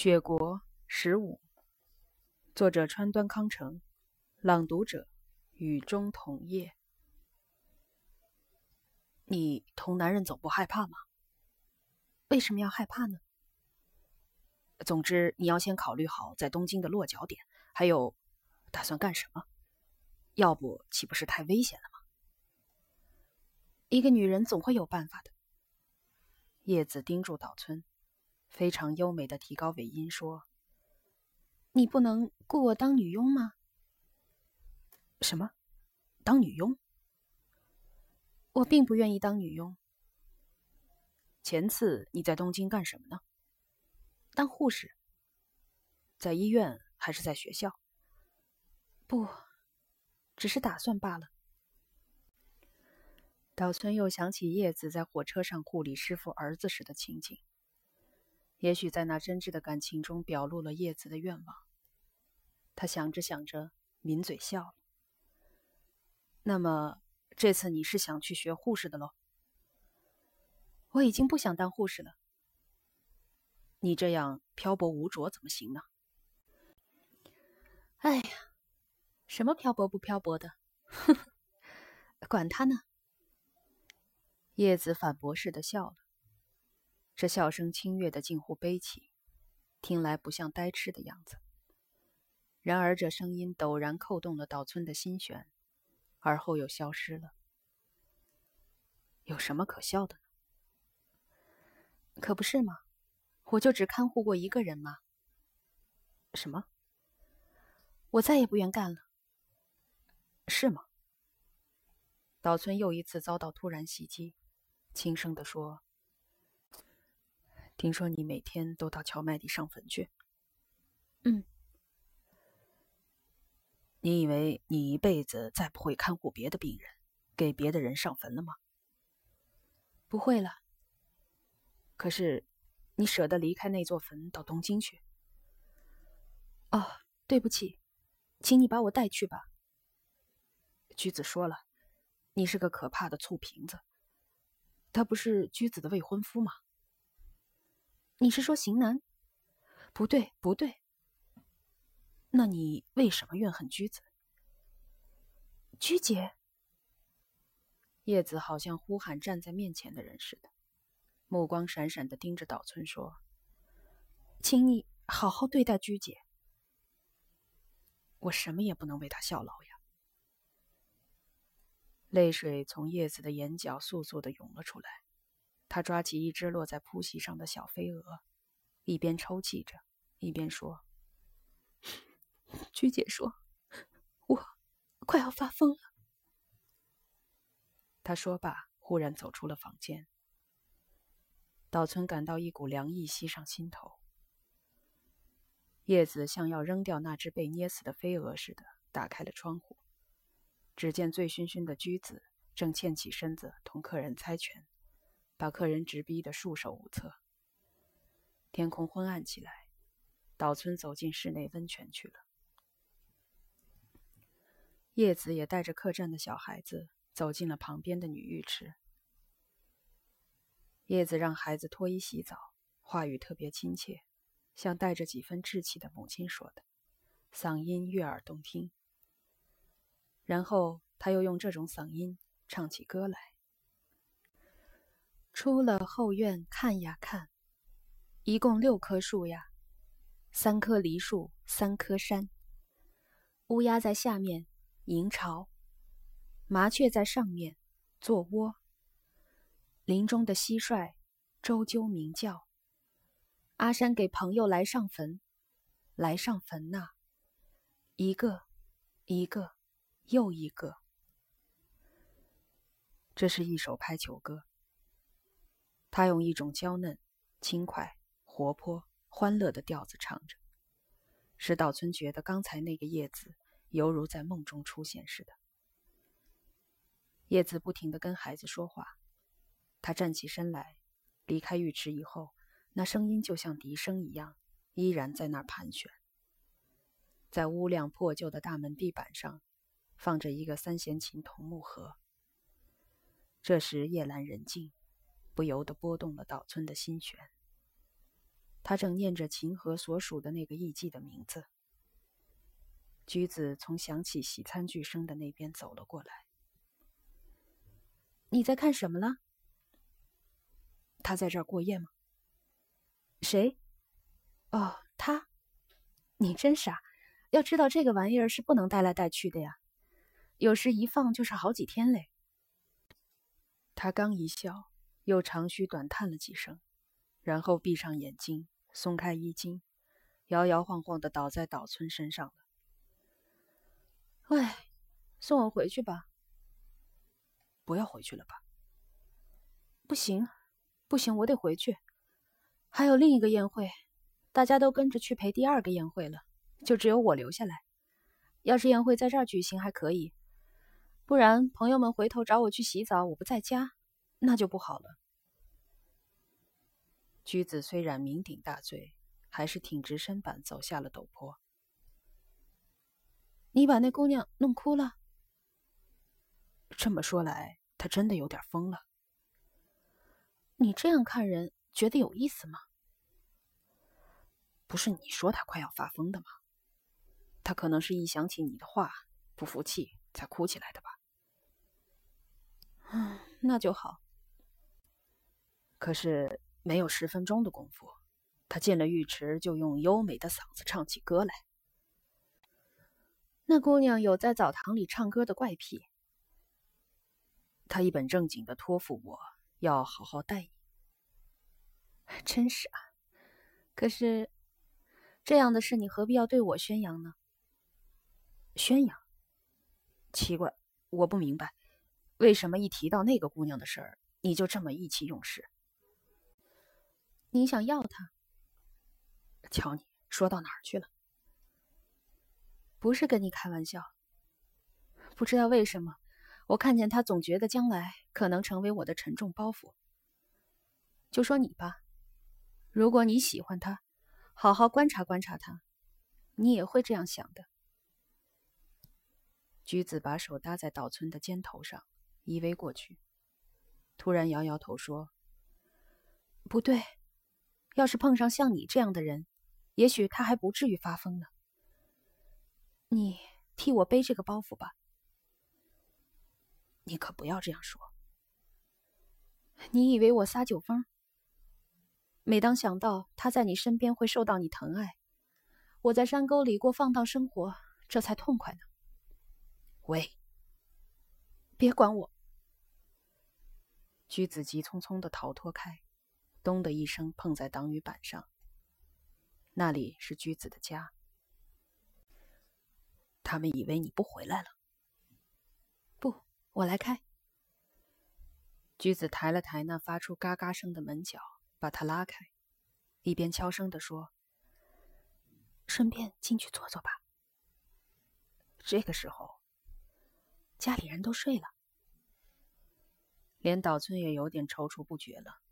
雪国十五，作者川端康成，朗读者雨中桐叶。你同男人走不害怕吗？为什么要害怕呢？总之，你要先考虑好在东京的落脚点，还有打算干什么。要不，岂不是太危险了吗？一个女人总会有办法的。叶子盯住岛村。非常优美的提高尾音说：“你不能雇我当女佣吗？”“什么？当女佣？”“我并不愿意当女佣。”“前次你在东京干什么呢？”“当护士。”“在医院还是在学校？”“不，只是打算罢了。”岛村又想起叶子在火车上护理师傅儿子时的情景。也许在那真挚的感情中表露了叶子的愿望。他想着想着，抿嘴笑了。那么这次你是想去学护士的喽？我已经不想当护士了。你这样漂泊无着怎么行呢？哎呀，什么漂泊不漂泊的？呵呵，管他呢。叶子反驳似的笑了。这笑声清越的近乎悲戚，听来不像呆痴的样子。然而这声音陡然扣动了岛村的心弦，而后又消失了。有什么可笑的呢？可不是吗？我就只看护过一个人吗？什么？我再也不愿干了。是吗？岛村又一次遭到突然袭击，轻声地说。听说你每天都到荞麦地上坟去。嗯。你以为你一辈子再不会看护别的病人，给别的人上坟了吗？不会了。可是，你舍得离开那座坟到东京去？哦，对不起，请你把我带去吧。橘子说了，你是个可怕的醋瓶子。他不是橘子的未婚夫吗？你是说型男？不对，不对。那你为什么怨恨居子？居姐。叶子好像呼喊站在面前的人似的，目光闪闪的盯着岛村说：“请你好好对待居姐。我什么也不能为她效劳呀。”泪水从叶子的眼角簌簌的涌了出来。他抓起一只落在铺席上的小飞蛾，一边抽泣着，一边说：“菊姐说，我快要发疯了。”他说罢，忽然走出了房间。岛村感到一股凉意袭上心头。叶子像要扔掉那只被捏死的飞蛾似的，打开了窗户。只见醉醺醺的居子正欠起身子同客人猜拳。把客人直逼得束手无策。天空昏暗起来，岛村走进室内温泉去了。叶子也带着客栈的小孩子走进了旁边的女浴池。叶子让孩子脱衣洗澡，话语特别亲切，像带着几分稚气的母亲说的，嗓音悦耳动听。然后他又用这种嗓音唱起歌来。出了后院看呀看，一共六棵树呀，三棵梨树，三棵山。乌鸦在下面迎巢，麻雀在上面做窝。林中的蟋蟀周啾鸣叫。阿山给朋友来上坟，来上坟呐，一个，一个，又一个。这是一首拍球歌。他用一种娇嫩、轻快、活泼、欢乐的调子唱着，使岛村觉得刚才那个叶子犹如在梦中出现似的。叶子不停地跟孩子说话，他站起身来，离开浴池以后，那声音就像笛声一样，依然在那儿盘旋。在屋亮破旧的大门地板上，放着一个三弦琴桐木盒。这时夜阑人静。不由得拨动了岛村的心弦。他正念着秦河所属的那个艺妓的名字。橘子从响起洗餐具声的那边走了过来。你在看什么了？他在这儿过夜吗？谁？哦，他。你真傻，要知道这个玩意儿是不能带来带去的呀，有时一放就是好几天嘞。他刚一笑，又长吁短叹了几声，然后闭上眼睛，松开衣襟，摇摇晃晃的倒在岛村身上了。哎，送我回去吧。不要回去了吧？不行，不行，我得回去，还有另一个宴会。大家都跟着去陪第二个宴会了，就只有我留下来。要是宴会在这儿举行还可以，不然朋友们回头找我去洗澡，我不在家，那就不好了。居子虽然酩酊大醉，还是挺直身板走下了陡坡。你把那姑娘弄哭了？这么说来，她真的有点疯了。你这样看人，觉得有意思吗？不是你说她快要发疯的吗？她可能是一想起你的话不服气才哭起来的吧。嗯，那就好。可是没有十分钟的功夫，他进了浴池就用优美的嗓子唱起歌来。那姑娘有在澡堂里唱歌的怪癖。他一本正经的托付我要好好待你。真是啊。可是。这样的事，你何必要对我宣扬呢？宣扬？奇怪，我不明白，为什么一提到那个姑娘的事儿，你就这么意气用事？你想要他？瞧你说到哪儿去了？不是跟你开玩笑。不知道为什么，我看见他，总觉得将来可能成为我的沉重包袱。就说你吧，如果你喜欢他。好好观察观察他，你也会这样想的。橘子把手搭在岛村的肩头上，依偎过去，突然摇摇头说：“不对，要是碰上像你这样的人，也许他还不至于发疯呢。你替我背这个包袱吧。你可不要这样说。你以为我撒酒疯？”每当想到他在你身边会受到你疼爱，我在山沟里过放荡生活，这才痛快呢。喂，别管我！橘子急匆匆的逃脱开，咚的一声碰在挡雨板上。那里是橘子的家。他们以为你不回来了。不，我来开。橘子抬了抬那发出嘎嘎声的门角。把他拉开，一边悄声地说：“顺便进去坐坐吧。”这个时候，家里人都睡了，连岛村也有点踌躇不决了。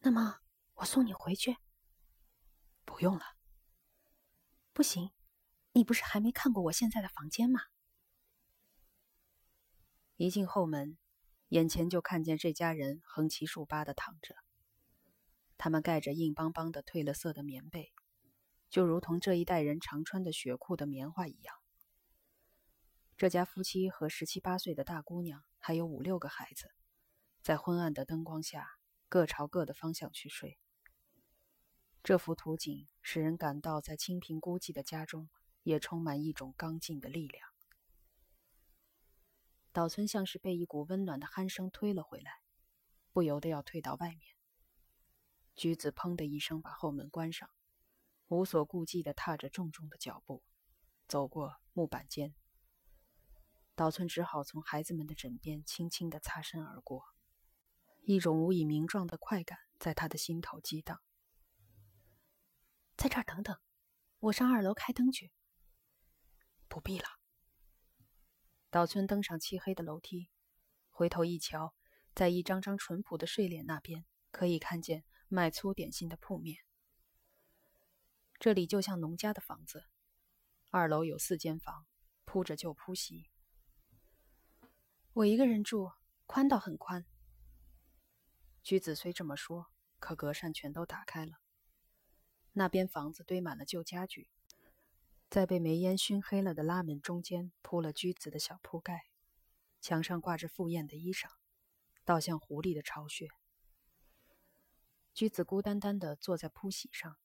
那么，我送你回去？不用了。不行，你不是还没看过我现在的房间吗？一进后门。眼前就看见这家人横七竖八的躺着，他们盖着硬邦邦的褪了色的棉被，就如同这一代人常穿的雪裤的棉花一样。这家夫妻和十七八岁的大姑娘，还有五六个孩子，在昏暗的灯光下，各朝各的方向去睡。这幅图景使人感到，在清贫孤寂的家中，也充满一种刚劲的力量。岛村像是被一股温暖的鼾声推了回来，不由得要退到外面。橘子砰的一声把后门关上，无所顾忌地踏着重重的脚步，走过木板间。岛村只好从孩子们的枕边轻轻地擦身而过，一种无以名状的快感在他的心头激荡。在这儿等等，我上二楼开灯去。不必了。岛村登上漆黑的楼梯，回头一瞧，在一张张淳朴的睡脸那边，可以看见卖粗点心的铺面。这里就像农家的房子，二楼有四间房，铺着旧铺席。我一个人住，宽倒很宽。居子虽这么说，可隔扇全都打开了。那边房子堆满了旧家具，在被煤烟熏黑了的拉门中间铺了橘子的小铺盖，墙上挂着赴宴的衣裳，倒像狐狸的巢穴。橘子孤单单地坐在铺席上，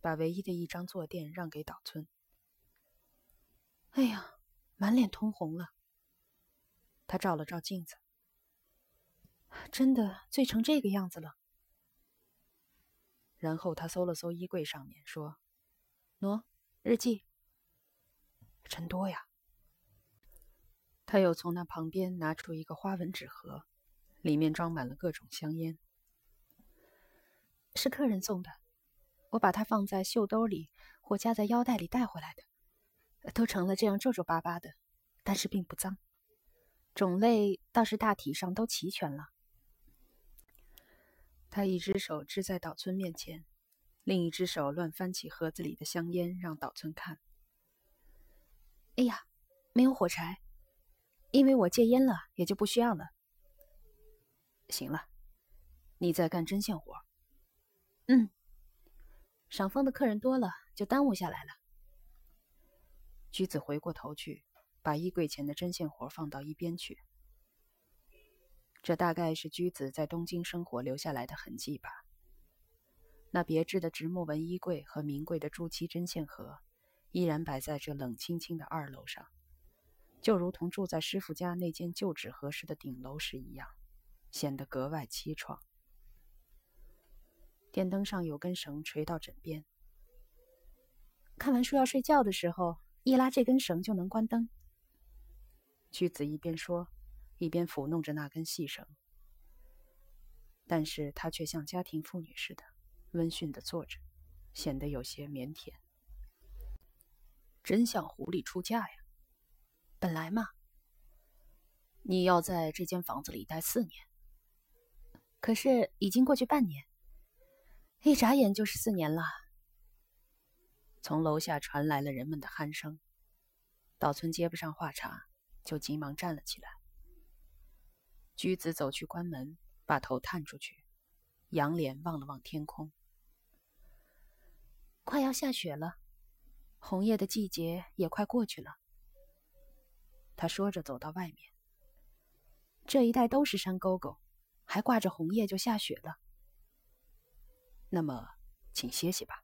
把唯一的一张坐垫让给岛村。哎呀，满脸通红了。他照了照镜子，真的醉成这个样子了。然后他搜了搜衣柜上面，说：“喏，日记，真多呀。”他又从那旁边拿出一个花纹纸盒，里面装满了各种香烟。是客人送的，我把它放在袖兜里或夹在腰带里带回来的，都成了这样皱皱巴巴的，但是并不脏。种类倒是大体上都齐全了。他一只手支在岛村面前，另一只手乱翻起盒子里的香烟，让岛村看。哎呀，没有火柴，因为我戒烟了，也就不需要了。行了，你在干针线活。嗯，赏枫的客人多了，就耽误下来了。橘子回过头去。把衣柜前的针线活放到一边去。这大概是居子在东京生活留下来的痕迹吧。那别致的直木纹衣柜和名贵的朱漆针线盒，依然摆在这冷清清的二楼上，就如同住在师傅家那间旧纸盒式的顶楼时一样，显得格外凄怆。电灯上有根绳垂到枕边，看完书要睡觉的时候，一拉这根绳就能关灯。居子一边说，一边抚弄着那根细绳，但是他却像家庭妇女似的温驯地坐着，显得有些腼腆。真像狐狸出嫁呀！本来嘛，你要在这间房子里待四年，可是已经过去半年，一眨眼就是四年了。从楼下传来了人们的鼾声，岛村接不上话茬。就急忙站了起来。橘子走去关门，把头探出去，仰脸望了望天空。快要下雪了，红叶的季节也快过去了。他说着走到外面。这一带都是山沟沟，还挂着红叶，就下雪了。那么，请歇息吧。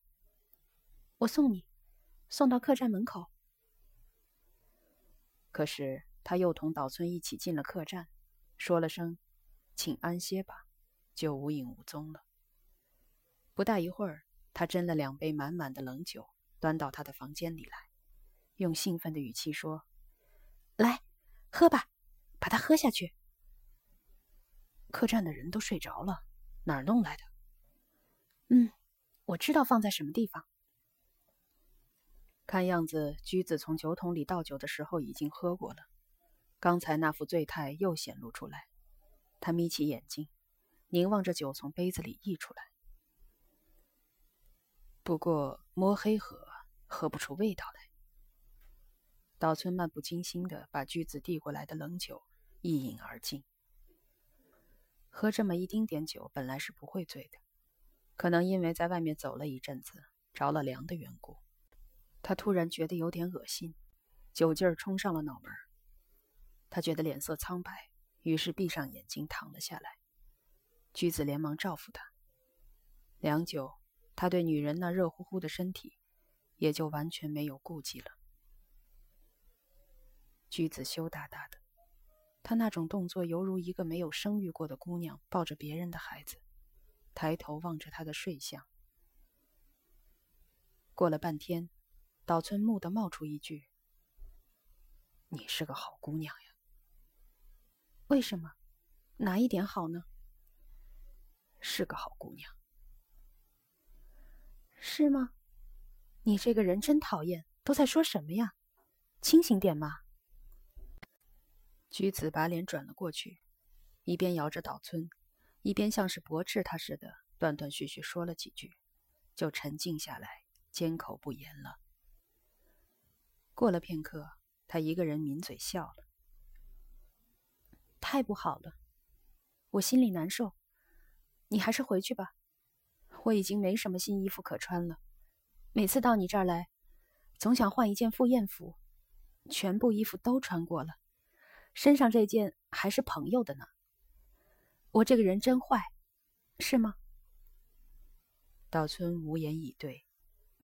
我送你，送到客栈门口。可是。他又同岛村一起进了客栈，说了声“请安歇吧”，就无影无踪了。不大一会儿，他斟了两杯满满的冷酒，端到他的房间里来，用兴奋的语气说：“来，喝吧，把它喝下去。”客栈的人都睡着了，哪儿弄来的？嗯，我知道放在什么地方。看样子，驹子从酒桶里倒酒的时候已经喝过了。刚才那副醉态又显露出来，他眯起眼睛，凝望着酒从杯子里溢出来。不过摸黑喝，喝不出味道来。岛村漫不经心地把驹子递过来的冷酒一饮而尽。喝这么一丁点酒，本来是不会醉的，可能因为在外面走了一阵子，着了凉的缘故，他突然觉得有点恶心，酒劲儿冲上了脑门。他觉得脸色苍白，于是闭上眼睛躺了下来。居子连忙照拂他。良久，他对女人那热乎乎的身体也就完全没有顾忌了。居子羞答答的，他那种动作犹如一个没有生育过的姑娘抱着别人的孩子，抬头望着他的睡相。过了半天，岛村蓦地冒出一句：“你是个好姑娘呀。”为什么？哪一点好呢？是个好姑娘，是吗？你这个人真讨厌！都在说什么呀？清醒点嘛！菊子把脸转了过去，一边摇着岛村，一边像是驳斥他似的，断断续续说了几句，就沉静下来，缄口不言了。过了片刻，他一个人抿嘴笑了。太不好了，我心里难受。你还是回去吧，我已经没什么新衣服可穿了。每次到你这儿来，总想换一件赴宴服，全部衣服都穿过了，身上这件还是朋友的呢。我这个人真坏，是吗？岛村无言以对。